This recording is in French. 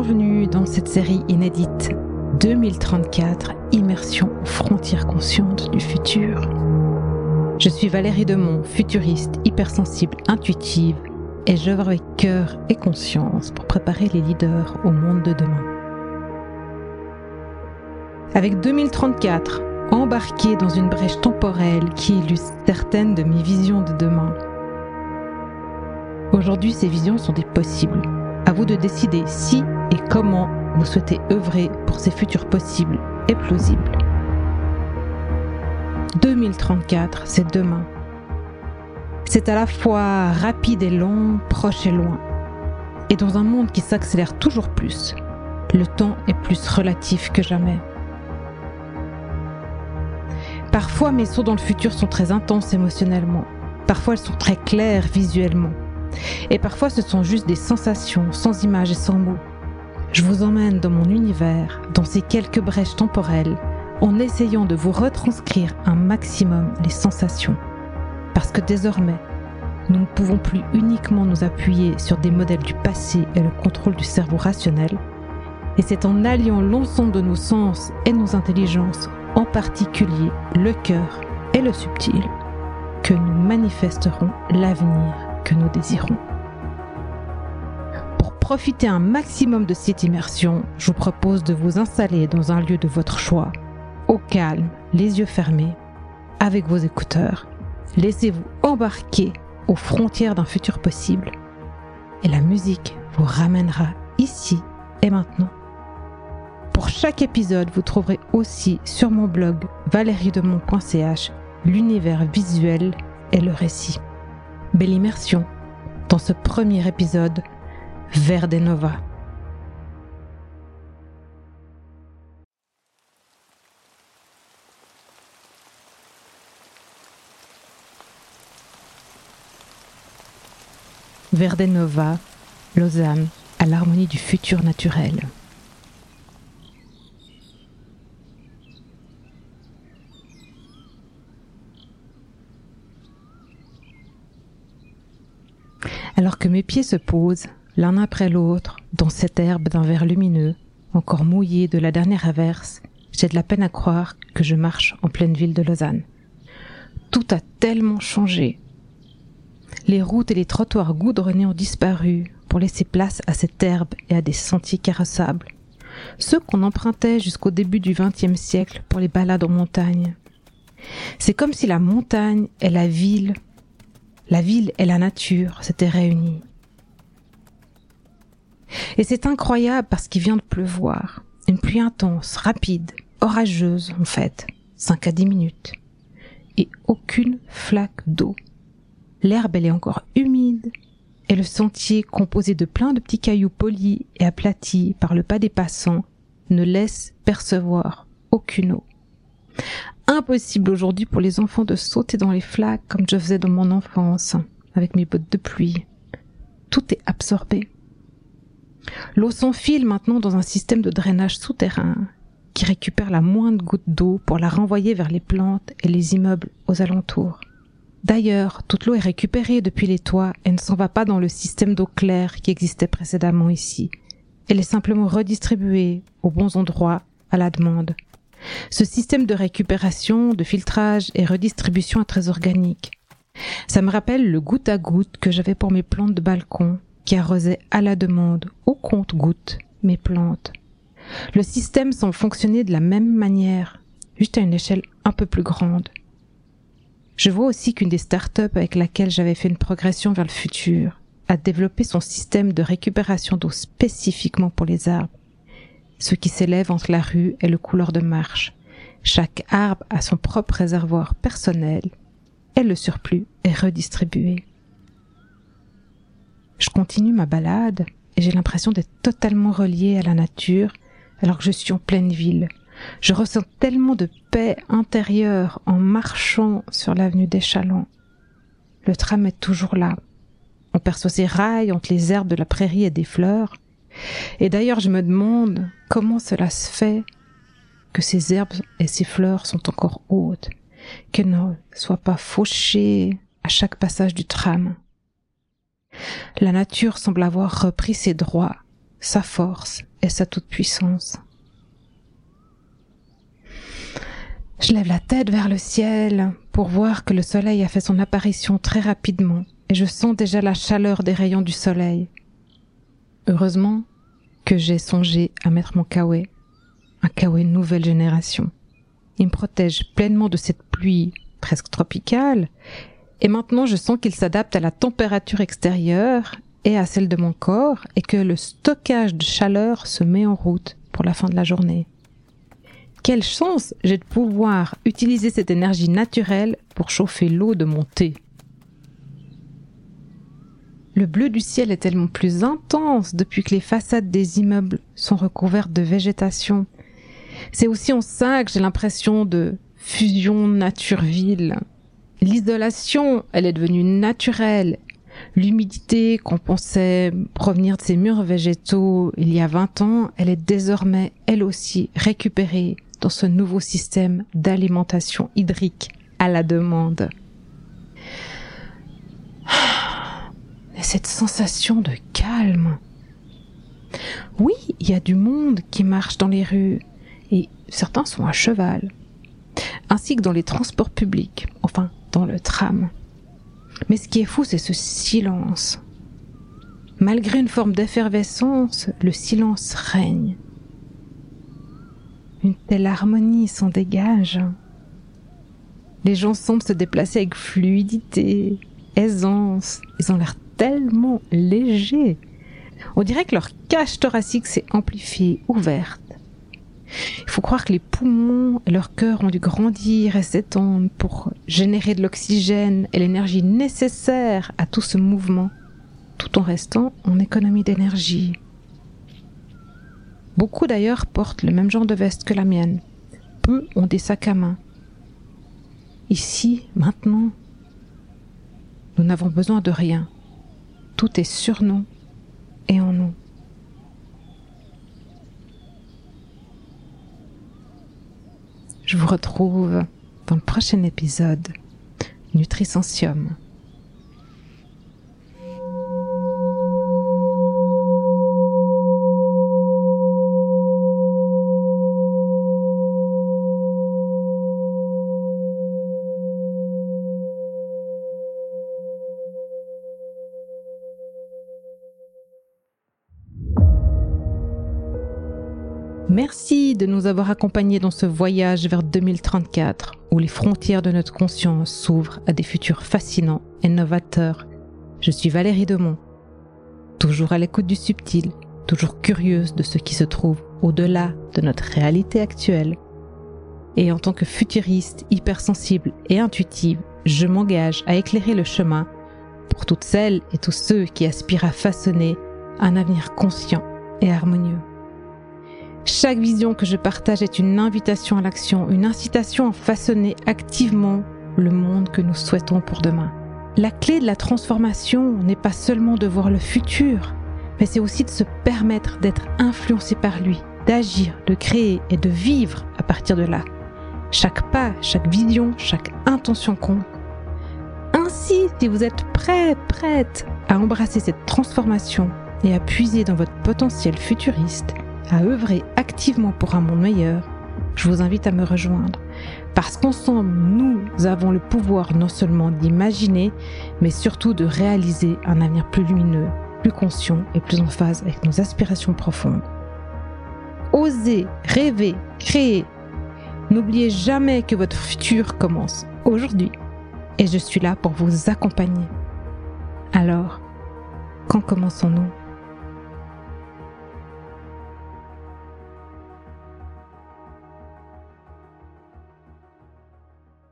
Bienvenue dans cette série inédite 2034, Immersion frontières conscientes du futur. Je suis Valérie Demont, futuriste, hypersensible, intuitive, et j'œuvre avec cœur et conscience pour préparer les leaders au monde de demain. Avec 2034, embarqué dans une brèche temporelle qui illustre certaines de mes visions de demain. Aujourd'hui, ces visions sont des possibles. À vous de décider si et comment vous souhaitez œuvrer pour ces futurs possibles et plausibles. 2034, c'est demain. C'est à la fois rapide et long, proche et loin. Et dans un monde qui s'accélère toujours plus, le temps est plus relatif que jamais. Parfois mes sauts dans le futur sont très intenses émotionnellement, parfois elles sont très claires visuellement, et parfois ce sont juste des sensations sans images et sans mots. Je vous emmène dans mon univers, dans ces quelques brèches temporelles, en essayant de vous retranscrire un maximum les sensations. Parce que désormais, nous ne pouvons plus uniquement nous appuyer sur des modèles du passé et le contrôle du cerveau rationnel, et c'est en alliant l'ensemble de nos sens et nos intelligences, en particulier le cœur et le subtil, que nous manifesterons l'avenir que nous désirons. Pour profiter un maximum de cette immersion, je vous propose de vous installer dans un lieu de votre choix, au calme, les yeux fermés, avec vos écouteurs. Laissez-vous embarquer aux frontières d'un futur possible et la musique vous ramènera ici et maintenant. Pour chaque épisode, vous trouverez aussi sur mon blog valeriedemont.ch l'univers visuel et le récit. Belle immersion dans ce premier épisode Vers des Nova. Verdenova, Lausanne, à l'harmonie du futur naturel. Que mes pieds se posent, l'un après l'autre, dans cette herbe d'un vert lumineux, encore mouillée de la dernière averse, j'ai de la peine à croire que je marche en pleine ville de Lausanne. Tout a tellement changé. Les routes et les trottoirs goudronnés ont disparu pour laisser place à cette herbe et à des sentiers carrossables. Ceux qu'on empruntait jusqu'au début du XXe siècle pour les balades en montagne. C'est comme si la montagne et la ville la ville et la nature s'étaient réunies. Et c'est incroyable parce qu'il vient de pleuvoir. Une pluie intense, rapide, orageuse en fait, 5 à 10 minutes. Et aucune flaque d'eau. L'herbe elle est encore humide et le sentier composé de plein de petits cailloux polis et aplatis par le pas des passants ne laisse percevoir aucune eau impossible aujourd'hui pour les enfants de sauter dans les flaques comme je faisais dans mon enfance, avec mes bottes de pluie. Tout est absorbé. L'eau s'enfile maintenant dans un système de drainage souterrain qui récupère la moindre goutte d'eau pour la renvoyer vers les plantes et les immeubles aux alentours. D'ailleurs, toute l'eau est récupérée depuis les toits et ne s'en va pas dans le système d'eau claire qui existait précédemment ici. Elle est simplement redistribuée aux bons endroits à la demande. Ce système de récupération, de filtrage et redistribution est très organique. Ça me rappelle le goutte à goutte que j'avais pour mes plantes de balcon, qui arrosaient à la demande, au compte-goutte, mes plantes. Le système semble fonctionner de la même manière, juste à une échelle un peu plus grande. Je vois aussi qu'une des startups avec laquelle j'avais fait une progression vers le futur a développé son système de récupération d'eau spécifiquement pour les arbres ce qui s'élève entre la rue et le couloir de marche. Chaque arbre a son propre réservoir personnel et le surplus est redistribué. Je continue ma balade et j'ai l'impression d'être totalement relié à la nature alors que je suis en pleine ville. Je ressens tellement de paix intérieure en marchant sur l'avenue des Chalands. Le tram est toujours là. On perçoit ses rails entre les herbes de la prairie et des fleurs. Et d'ailleurs, je me demande comment cela se fait que ces herbes et ces fleurs sont encore hautes, qu'elles ne soient pas fauchées à chaque passage du tram. La nature semble avoir repris ses droits sa force et sa toute-puissance. Je lève la tête vers le ciel pour voir que le soleil a fait son apparition très rapidement et je sens déjà la chaleur des rayons du soleil. Heureusement que j'ai songé à mettre mon kawaii, un kawaii nouvelle génération. Il me protège pleinement de cette pluie presque tropicale et maintenant je sens qu'il s'adapte à la température extérieure et à celle de mon corps et que le stockage de chaleur se met en route pour la fin de la journée. Quelle chance j'ai de pouvoir utiliser cette énergie naturelle pour chauffer l'eau de mon thé. Le bleu du ciel est tellement plus intense depuis que les façades des immeubles sont recouvertes de végétation. C'est aussi en ça que j'ai l'impression de fusion nature-ville. L'isolation, elle est devenue naturelle. L'humidité qu'on pensait provenir de ces murs végétaux il y a 20 ans, elle est désormais, elle aussi, récupérée dans ce nouveau système d'alimentation hydrique à la demande. Et cette sensation de calme. Oui, il y a du monde qui marche dans les rues, et certains sont à cheval, ainsi que dans les transports publics, enfin dans le tram. Mais ce qui est fou, c'est ce silence. Malgré une forme d'effervescence, le silence règne. Une telle harmonie s'en dégage. Les gens semblent se déplacer avec fluidité, aisance. Ils ont l'air tellement légers. On dirait que leur cage thoracique s'est amplifiée, ouverte. Il faut croire que les poumons et leur cœur ont dû grandir et s'étendre pour générer de l'oxygène et l'énergie nécessaire à tout ce mouvement, tout en restant en économie d'énergie. Beaucoup d'ailleurs portent le même genre de veste que la mienne. Peu ont des sacs à main. Ici, maintenant, nous n'avons besoin de rien. Tout est sur nous et en nous. Je vous retrouve dans le prochain épisode Nutrisensium. Merci de nous avoir accompagnés dans ce voyage vers 2034 où les frontières de notre conscience s'ouvrent à des futurs fascinants et novateurs. Je suis Valérie Demont, toujours à l'écoute du subtil, toujours curieuse de ce qui se trouve au-delà de notre réalité actuelle. Et en tant que futuriste, hypersensible et intuitive, je m'engage à éclairer le chemin pour toutes celles et tous ceux qui aspirent à façonner un avenir conscient et harmonieux. Chaque vision que je partage est une invitation à l'action, une incitation à façonner activement le monde que nous souhaitons pour demain. La clé de la transformation n'est pas seulement de voir le futur, mais c'est aussi de se permettre d'être influencé par lui, d'agir, de créer et de vivre à partir de là. Chaque pas, chaque vision, chaque intention compte. Ainsi, si vous êtes prêt, prête à embrasser cette transformation et à puiser dans votre potentiel futuriste, à œuvrer activement pour un monde meilleur, je vous invite à me rejoindre. Parce qu'ensemble, nous avons le pouvoir non seulement d'imaginer, mais surtout de réaliser un avenir plus lumineux, plus conscient et plus en phase avec nos aspirations profondes. Osez, rêver, créer. N'oubliez jamais que votre futur commence aujourd'hui. Et je suis là pour vous accompagner. Alors, quand commençons-nous?